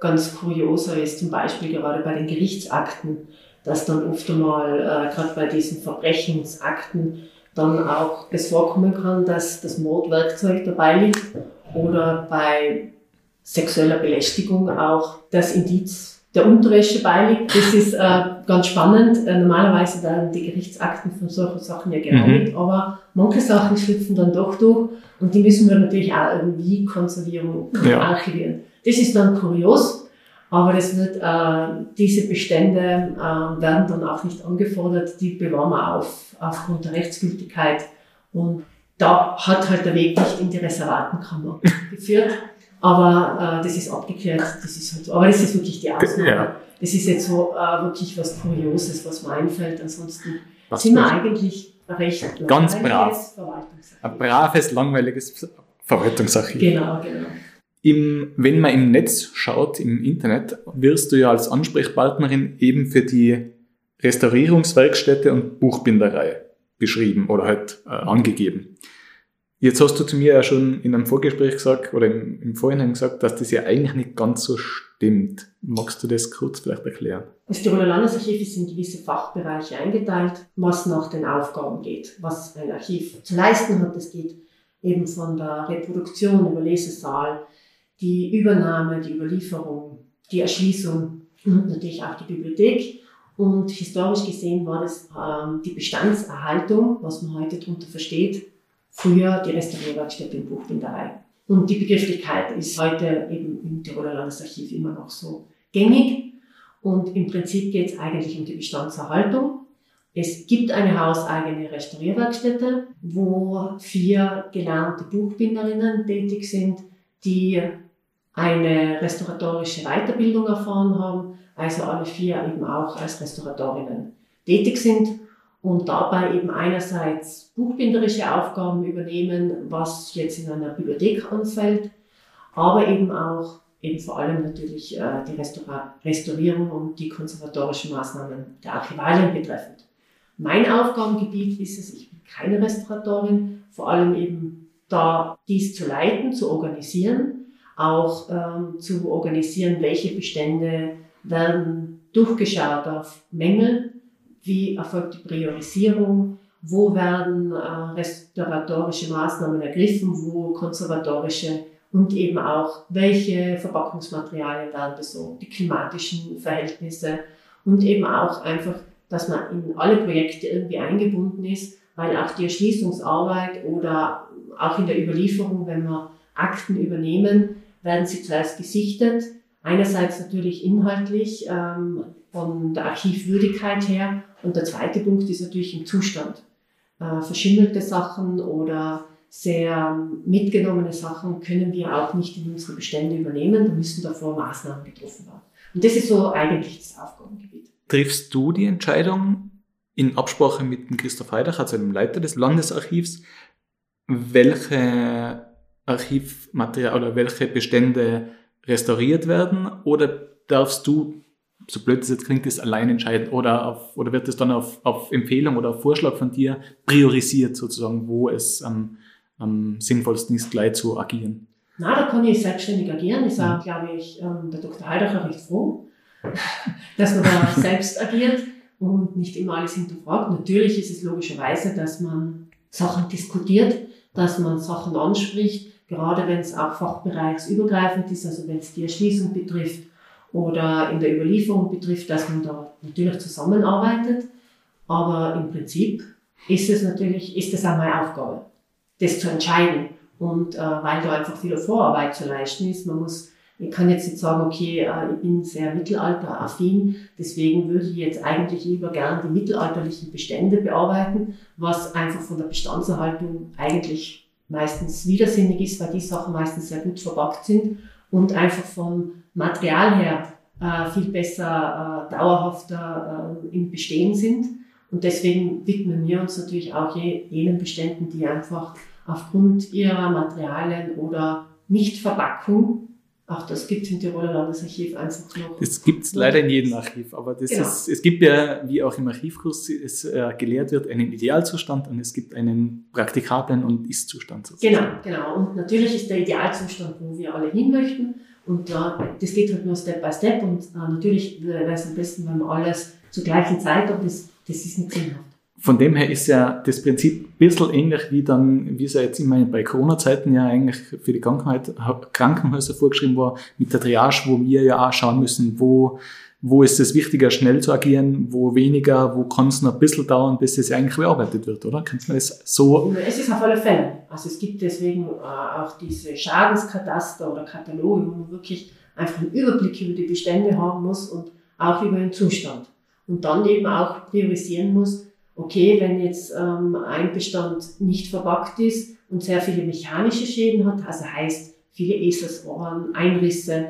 ganz kurioser ist, zum Beispiel gerade bei den Gerichtsakten, dass dann oft einmal, äh, gerade bei diesen Verbrechensakten, dann auch es vorkommen kann, dass das Mordwerkzeug dabei liegt oder bei sexueller Belästigung auch das Indiz der Unterwäsche beiliegt. Das ist äh, ganz spannend. Äh, normalerweise werden die Gerichtsakten von solchen Sachen ja gereinigt, mhm. aber manche Sachen schlüpfen dann doch durch und die müssen wir natürlich auch irgendwie konservieren und ja. archivieren. Das ist dann kurios, aber das wird, äh, diese Bestände äh, werden dann auch nicht angefordert, die bewahren wir auf, aufgrund der Rechtsgültigkeit und da hat halt der Weg nicht in die Reservatenkammer geführt. Aber äh, das ist abgeklärt, das ist halt so. Aber das ist wirklich die Ausnahme. Ja. Das ist jetzt so äh, wirklich was Kurioses, was mir einfällt. Ansonsten was sind wir eigentlich recht ganz brav. Ein braves, langweiliges Verwaltungsarchiv. Genau, genau. Im, wenn man im Netz schaut, im Internet, wirst du ja als Ansprechpartnerin eben für die Restaurierungswerkstätte und Buchbinderei beschrieben oder halt äh, angegeben. Jetzt hast du zu mir ja schon in einem Vorgespräch gesagt oder im, im Vorhinein gesagt, dass das ja eigentlich nicht ganz so stimmt. Magst du das kurz vielleicht erklären? Das Tiroler Landesarchiv ist in gewisse Fachbereiche eingeteilt, was nach den Aufgaben geht, was ein Archiv zu leisten hat. Das geht eben von der Reproduktion über Lesesaal, die Übernahme, die Überlieferung, die Erschließung und natürlich auch die Bibliothek. Und historisch gesehen war das ähm, die Bestandserhaltung, was man heute darunter versteht, früher die Restaurierwerkstätte in Buchbinderei. Und die Begrifflichkeit ist heute eben im Tiroler Landesarchiv immer noch so gängig. Und im Prinzip geht es eigentlich um die Bestandserhaltung. Es gibt eine hauseigene Restaurierwerkstätte, wo vier gelernte Buchbinderinnen tätig sind, die eine restauratorische Weiterbildung erfahren haben, also alle vier eben auch als Restauratorinnen tätig sind und dabei eben einerseits buchbinderische Aufgaben übernehmen, was jetzt in einer Bibliothek anfällt, aber eben auch eben vor allem natürlich äh, die Restaurierung und die konservatorischen Maßnahmen der Archivalien betreffend. Mein Aufgabengebiet ist es, ich bin keine Restauratorin, vor allem eben da dies zu leiten, zu organisieren, auch ähm, zu organisieren, welche Bestände werden durchgeschaut auf Mängel, wie erfolgt die Priorisierung, wo werden äh, restauratorische Maßnahmen ergriffen, wo konservatorische? Und eben auch, welche Verpackungsmaterialien werden besorgt, die klimatischen Verhältnisse? Und eben auch einfach, dass man in alle Projekte irgendwie eingebunden ist, weil auch die Erschließungsarbeit oder auch in der Überlieferung, wenn wir Akten übernehmen, werden sie zuerst gesichtet. Einerseits natürlich inhaltlich ähm, von der Archivwürdigkeit her und der zweite Punkt ist natürlich im Zustand. Äh, verschimmelte Sachen oder sehr mitgenommene Sachen können wir auch nicht in unsere Bestände übernehmen. Da müssen davor Maßnahmen getroffen werden. Und das ist so eigentlich das Aufgabengebiet. Triffst du die Entscheidung in Absprache mit Christoph Heidach, also dem Leiter des Landesarchivs, welche Archivmaterial oder welche Bestände restauriert werden? Oder darfst du, so blöd es jetzt klingt, das allein entscheiden? Oder, auf, oder wird es dann auf, auf Empfehlung oder auf Vorschlag von dir priorisiert, sozusagen, wo es am, am sinnvollsten ist, gleich zu agieren? Na, da kann ich selbstständig agieren. Ich sage, glaube ich, ähm, der Dr. Heidacher recht froh, dass man da selbst agiert und nicht immer alles hinterfragt. Natürlich ist es logischerweise, dass man Sachen diskutiert, dass man Sachen anspricht, gerade wenn es auch fachbereichsübergreifend ist, also wenn es die Erschließung betrifft oder in der Überlieferung betrifft, dass man da natürlich zusammenarbeitet. Aber im Prinzip ist es natürlich, ist es auch meine Aufgabe, das zu entscheiden. Und äh, weil da einfach viel Vorarbeit zu leisten ist, man muss, ich kann jetzt nicht sagen, okay, äh, ich bin sehr mittelalteraffin, deswegen würde ich jetzt eigentlich lieber gerne die mittelalterlichen Bestände bearbeiten, was einfach von der Bestandserhaltung eigentlich meistens widersinnig ist, weil die Sachen meistens sehr gut verpackt sind und einfach vom Material her äh, viel besser, äh, dauerhafter äh, im Bestehen sind. Und deswegen widmen wir uns natürlich auch je, jenen Beständen, die einfach aufgrund ihrer Materialien oder Nichtverpackung auch das gibt es im Tiroler Landesarchiv einfach noch. Das gibt es leider in jedem Archiv, aber das genau. ist, es gibt ja, wie auch im Archivkurs es äh, gelehrt wird, einen Idealzustand und es gibt einen praktikablen und Ist-Zustand. Sozusagen. Genau, genau. Und natürlich ist der Idealzustand, wo wir alle hin möchten. Und äh, das geht halt nur Step by Step. Und äh, natürlich wäre es am besten, wenn man alles zur gleichen Zeit, aber das, das ist nicht sinnhaft von dem her ist ja das Prinzip ein bisschen ähnlich wie dann, wie es ja jetzt immer bei Corona-Zeiten ja eigentlich für die Krankenhäuser vorgeschrieben war, mit der Triage, wo wir ja auch schauen müssen, wo, wo ist es wichtiger, schnell zu agieren, wo weniger, wo kann es noch ein bisschen dauern, bis es eigentlich bearbeitet wird, oder? Kannst du das so? Es ist auf alle Fälle. Also es gibt deswegen äh, auch diese Schadenskataster oder Kataloge, wo man wirklich einfach einen Überblick über die Bestände haben muss und auch über den Zustand. Und dann eben auch priorisieren muss, okay, wenn jetzt ähm, ein Bestand nicht verpackt ist und sehr viele mechanische Schäden hat, also heißt viele Eselsohren, Einrisse,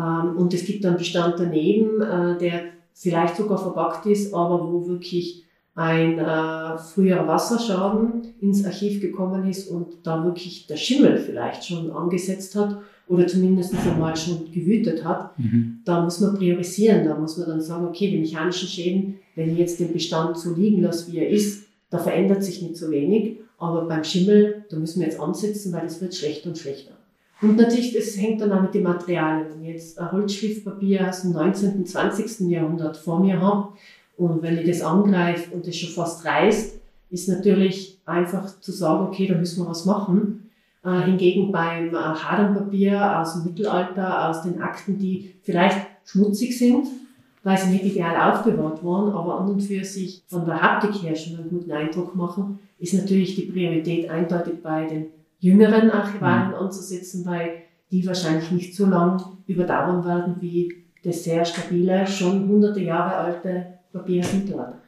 und es gibt einen Bestand daneben, äh, der vielleicht sogar verpackt ist, aber wo wirklich ein äh, früher Wasserschaden ins Archiv gekommen ist und da wirklich der Schimmel vielleicht schon angesetzt hat oder zumindest einmal schon gewütet hat, mhm. da muss man priorisieren. Da muss man dann sagen, okay, die mechanischen Schäden, wenn ich jetzt den Bestand so liegen lasse, wie er ist, da verändert sich nicht so wenig. Aber beim Schimmel, da müssen wir jetzt ansetzen, weil es wird schlechter und schlechter. Und natürlich, das hängt dann auch mit den Materialien. Wenn ich jetzt ein Holzschliffpapier aus dem 19. und 20. Jahrhundert vor mir habe und wenn ich das angreife und das schon fast reißt, ist natürlich einfach zu sagen, okay, da müssen wir was machen. Äh, hingegen beim äh, Hadernpapier aus dem Mittelalter, aus den Akten, die vielleicht schmutzig sind, weil sie nicht ideal aufbewahrt waren, aber an und für sich von der Haptik her schon einen guten Eindruck machen, ist natürlich die Priorität eindeutig bei den jüngeren Archivalien mhm. anzusetzen, weil die wahrscheinlich nicht so lang überdauern werden wie das sehr stabile, schon hunderte Jahre alte Papier aus Mittelalter.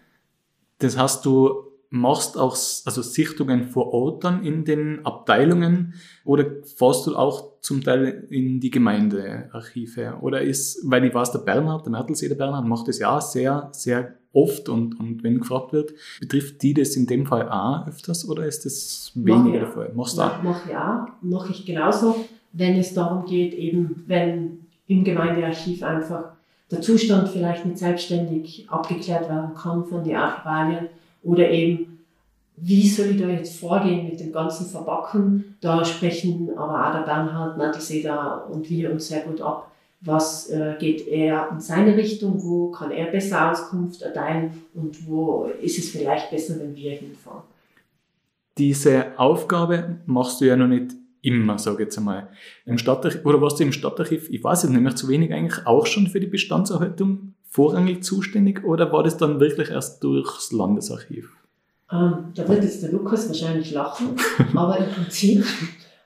Das hast du machst auch also Sichtungen vor Ort dann in den Abteilungen oder fährst du auch zum Teil in die Gemeindearchive? Oder ist, weil ich weiß, der Bernhard, der Mertelsee der Bernhard, macht das ja sehr, sehr oft und, und wenn gefragt wird, betrifft die das in dem Fall auch öfters oder ist das weniger der Fall? Machst du auch? Mach ich auch, mache ich genauso, wenn es darum geht, eben wenn im Gemeindearchiv einfach der Zustand vielleicht nicht selbstständig abgeklärt werden kann von den Archivalien, oder eben, wie soll ich da jetzt vorgehen mit dem ganzen Verpacken? Da sprechen aber auch der Bernhard Nattelseder und wir uns sehr gut ab. Was äh, geht er in seine Richtung? Wo kann er besser Auskunft erteilen? Und wo ist es vielleicht besser, wenn wir hinfahren? Diese Aufgabe machst du ja noch nicht immer, sage ich jetzt einmal. Im Stadtarchiv, oder warst du im Stadtarchiv, ich weiß es nämlich zu wenig eigentlich, auch schon für die Bestandserhaltung vorrangig zuständig oder war das dann wirklich erst durchs Landesarchiv? Ähm, da wird jetzt der Lukas wahrscheinlich lachen, aber im Prinzip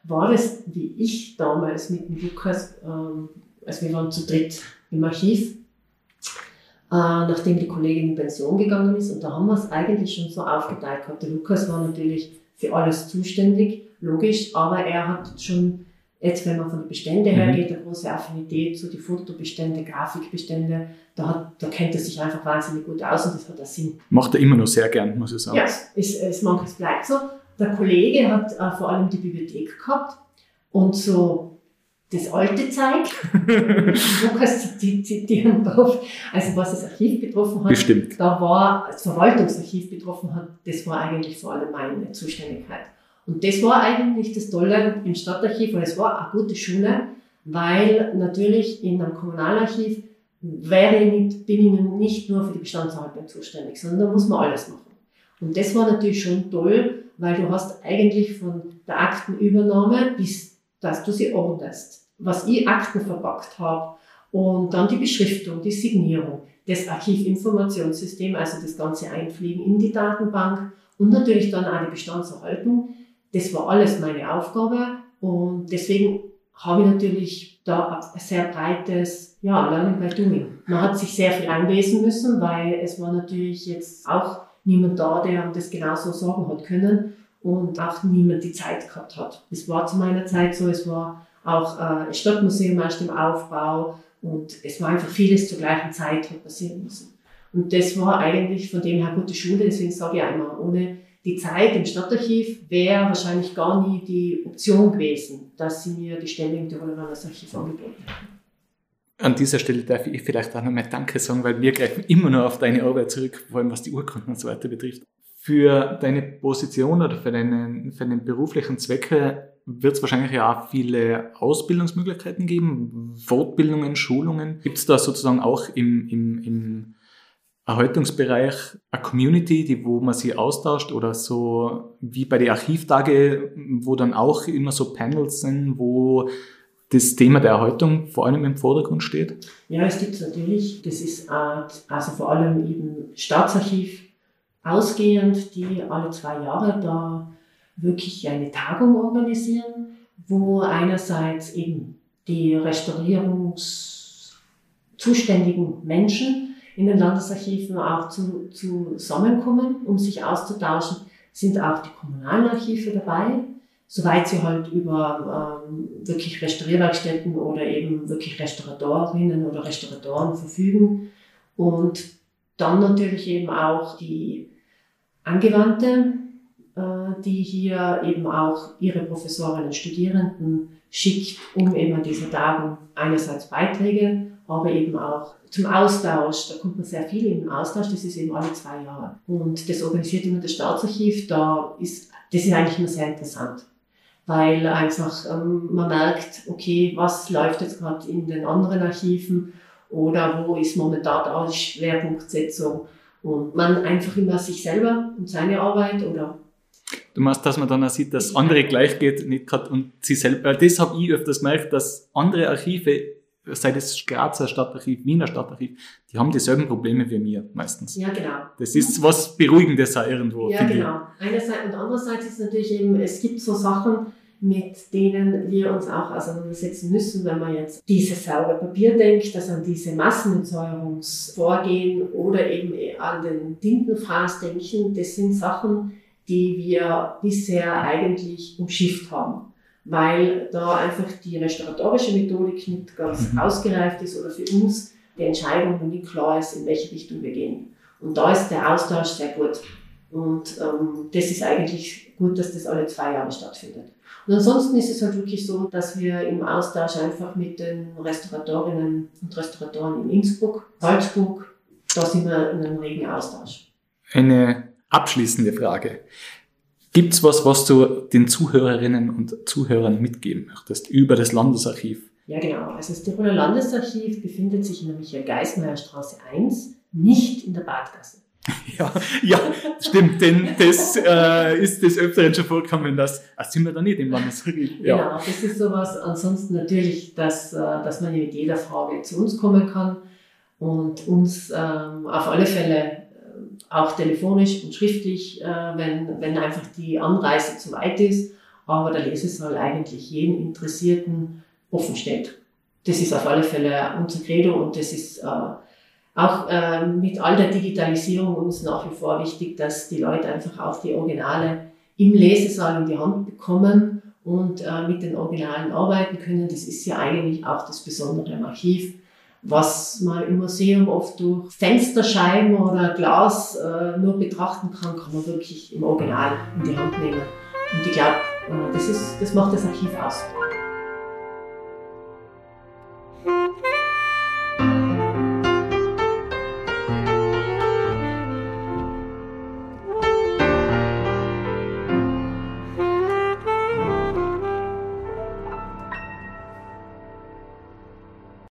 war es, wie ich damals mit dem Lukas, ähm, also wir waren zu dritt im Archiv, äh, nachdem die Kollegin in Pension gegangen ist und da haben wir es eigentlich schon so aufgeteilt gehabt. Der Lukas war natürlich für alles zuständig, logisch, aber er hat schon Jetzt, wenn man von den Beständen mhm. hergeht, eine große Affinität zu den Fotobestände, Grafikbestände, da, hat, da kennt er sich einfach wahnsinnig gut aus und das hat auch Sinn. Macht er immer noch sehr gern, muss ich sagen. Ja, es, es manches bleibt so. Der Kollege hat äh, vor allem die Bibliothek gehabt und so das alte Zeug. du kannst zitieren drauf. Also was das Archiv betroffen hat, Bestimmt. da war, das Verwaltungsarchiv betroffen hat, das war eigentlich vor allem meine Zuständigkeit. Und das war eigentlich das Tolle im Stadtarchiv, und es war eine gute Schule, weil natürlich in einem Kommunalarchiv wäre ich nicht, bin ich nicht nur für die Bestandserhaltung zuständig, sondern da muss man alles machen. Und das war natürlich schon toll, weil du hast eigentlich von der Aktenübernahme bis, dass du sie ordnest, was ich Akten verpackt habe und dann die Beschriftung, die Signierung, das Archivinformationssystem, also das ganze Einfliegen in die Datenbank und natürlich dann auch die Bestandserhaltung. Das war alles meine Aufgabe und deswegen habe ich natürlich da ein sehr breites ja, Learning by Doing. Man hat sich sehr viel einlesen müssen, weil es war natürlich jetzt auch niemand da, der das genauso sagen hat können und auch niemand die Zeit gehabt hat. Es war zu meiner Zeit so, es war auch äh, ein Stadtmuseum erst im Aufbau und es war einfach vieles zur gleichen Zeit passieren müssen. Und das war eigentlich von dem her gute Schule, deswegen sage ich einmal, ohne die Zeit im Stadtarchiv wäre wahrscheinlich gar nie die Option gewesen, dass sie mir die Stelle im Tiroler Landesarchiv angeboten hätten. An dieser Stelle darf ich vielleicht auch nochmal Danke sagen, weil wir greifen immer noch auf deine Arbeit zurück, vor allem was die Urkunden und so weiter betrifft. Für deine Position oder für deinen, für deinen beruflichen Zwecke wird es wahrscheinlich ja auch viele Ausbildungsmöglichkeiten geben, Fortbildungen, Schulungen. Gibt es da sozusagen auch im, im, im Erhaltungsbereich eine Community, die, wo man sich austauscht oder so wie bei den Archivtage, wo dann auch immer so Panels sind, wo das Thema der Erhaltung vor allem im Vordergrund steht? Ja, es gibt es natürlich. Das ist also vor allem eben Staatsarchiv ausgehend, die alle zwei Jahre da wirklich eine Tagung organisieren, wo einerseits eben die restaurierungszuständigen Menschen in den Landesarchiven auch zu, zusammenkommen, um sich auszutauschen, sind auch die kommunalen Archive dabei, soweit sie halt über ähm, wirklich Restaurierwerkstätten oder eben wirklich Restauratorinnen oder Restauratoren verfügen. Und dann natürlich eben auch die Angewandte, äh, die hier eben auch ihre Professorinnen und Studierenden schickt, um eben an dieser Tagung einerseits Beiträge aber eben auch zum Austausch. Da kommt man sehr viel in den Austausch, das ist eben alle zwei Jahre. Und das organisiert immer das Staatsarchiv, da ist, das ist eigentlich immer sehr interessant. Weil einfach ähm, man merkt, okay, was läuft jetzt gerade in den anderen Archiven oder wo ist momentan die Schwerpunktsetzung und man einfach immer sich selber und seine Arbeit oder Du meinst, dass man dann auch sieht, dass andere gleich geht, nicht gerade und sie selber. Das habe ich öfters gemerkt, dass andere Archive sei das Grazer Stadtarchiv, Wiener Stadtarchiv, die haben dieselben Probleme wie mir meistens. Ja, genau. Das ist was Beruhigendes auch irgendwo. Ja, genau. Einerseits und andererseits ist natürlich eben, es gibt so Sachen, mit denen wir uns auch auseinandersetzen müssen, wenn man jetzt dieses saure Papier denkt, dass an diese Massenentsäuerungsvorgehen oder eben an den Tintenfraß denken, das sind Sachen, die wir bisher eigentlich umschifft haben weil da einfach die restauratorische Methodik nicht ganz mhm. ausgereift ist oder für uns die Entscheidung noch nicht klar ist, in welche Richtung wir gehen. Und da ist der Austausch sehr gut. Und ähm, das ist eigentlich gut, dass das alle zwei Jahre stattfindet. Und ansonsten ist es halt wirklich so, dass wir im Austausch einfach mit den Restauratorinnen und Restauratoren in Innsbruck, Salzburg, da sind wir in einem regen Austausch. Eine abschließende Frage. Gibt's was, was du den Zuhörerinnen und Zuhörern mitgeben möchtest über das Landesarchiv? Ja, genau. Also das Tiroler Landesarchiv befindet sich in der Michael-Geismeier Straße 1, nicht in der Badgasse. Ja, ja, stimmt, denn das äh, ist des Öfteren schon vorgekommen, dass, ah, sind wir da nicht im Landesarchiv? Ja. Genau, das ist sowas. Ansonsten natürlich, dass, äh, dass man mit jeder Frage zu uns kommen kann und uns ähm, auf alle Fälle auch telefonisch und schriftlich, äh, wenn, wenn einfach die Anreise zu weit ist. Aber der Lesesaal eigentlich jeden Interessierten offen steht. Das ist auf alle Fälle unser Credo und das ist äh, auch äh, mit all der Digitalisierung uns nach wie vor wichtig, dass die Leute einfach auch die Originale im Lesesaal in die Hand bekommen und mit den Originalen arbeiten können. Das ist ja eigentlich auch das Besondere am Archiv, was man im Museum oft durch Fensterscheiben oder Glas äh, nur betrachten kann, kann man wirklich im Original in die Hand nehmen. Und ich glaube, äh, das, ist, das macht das Archiv aus.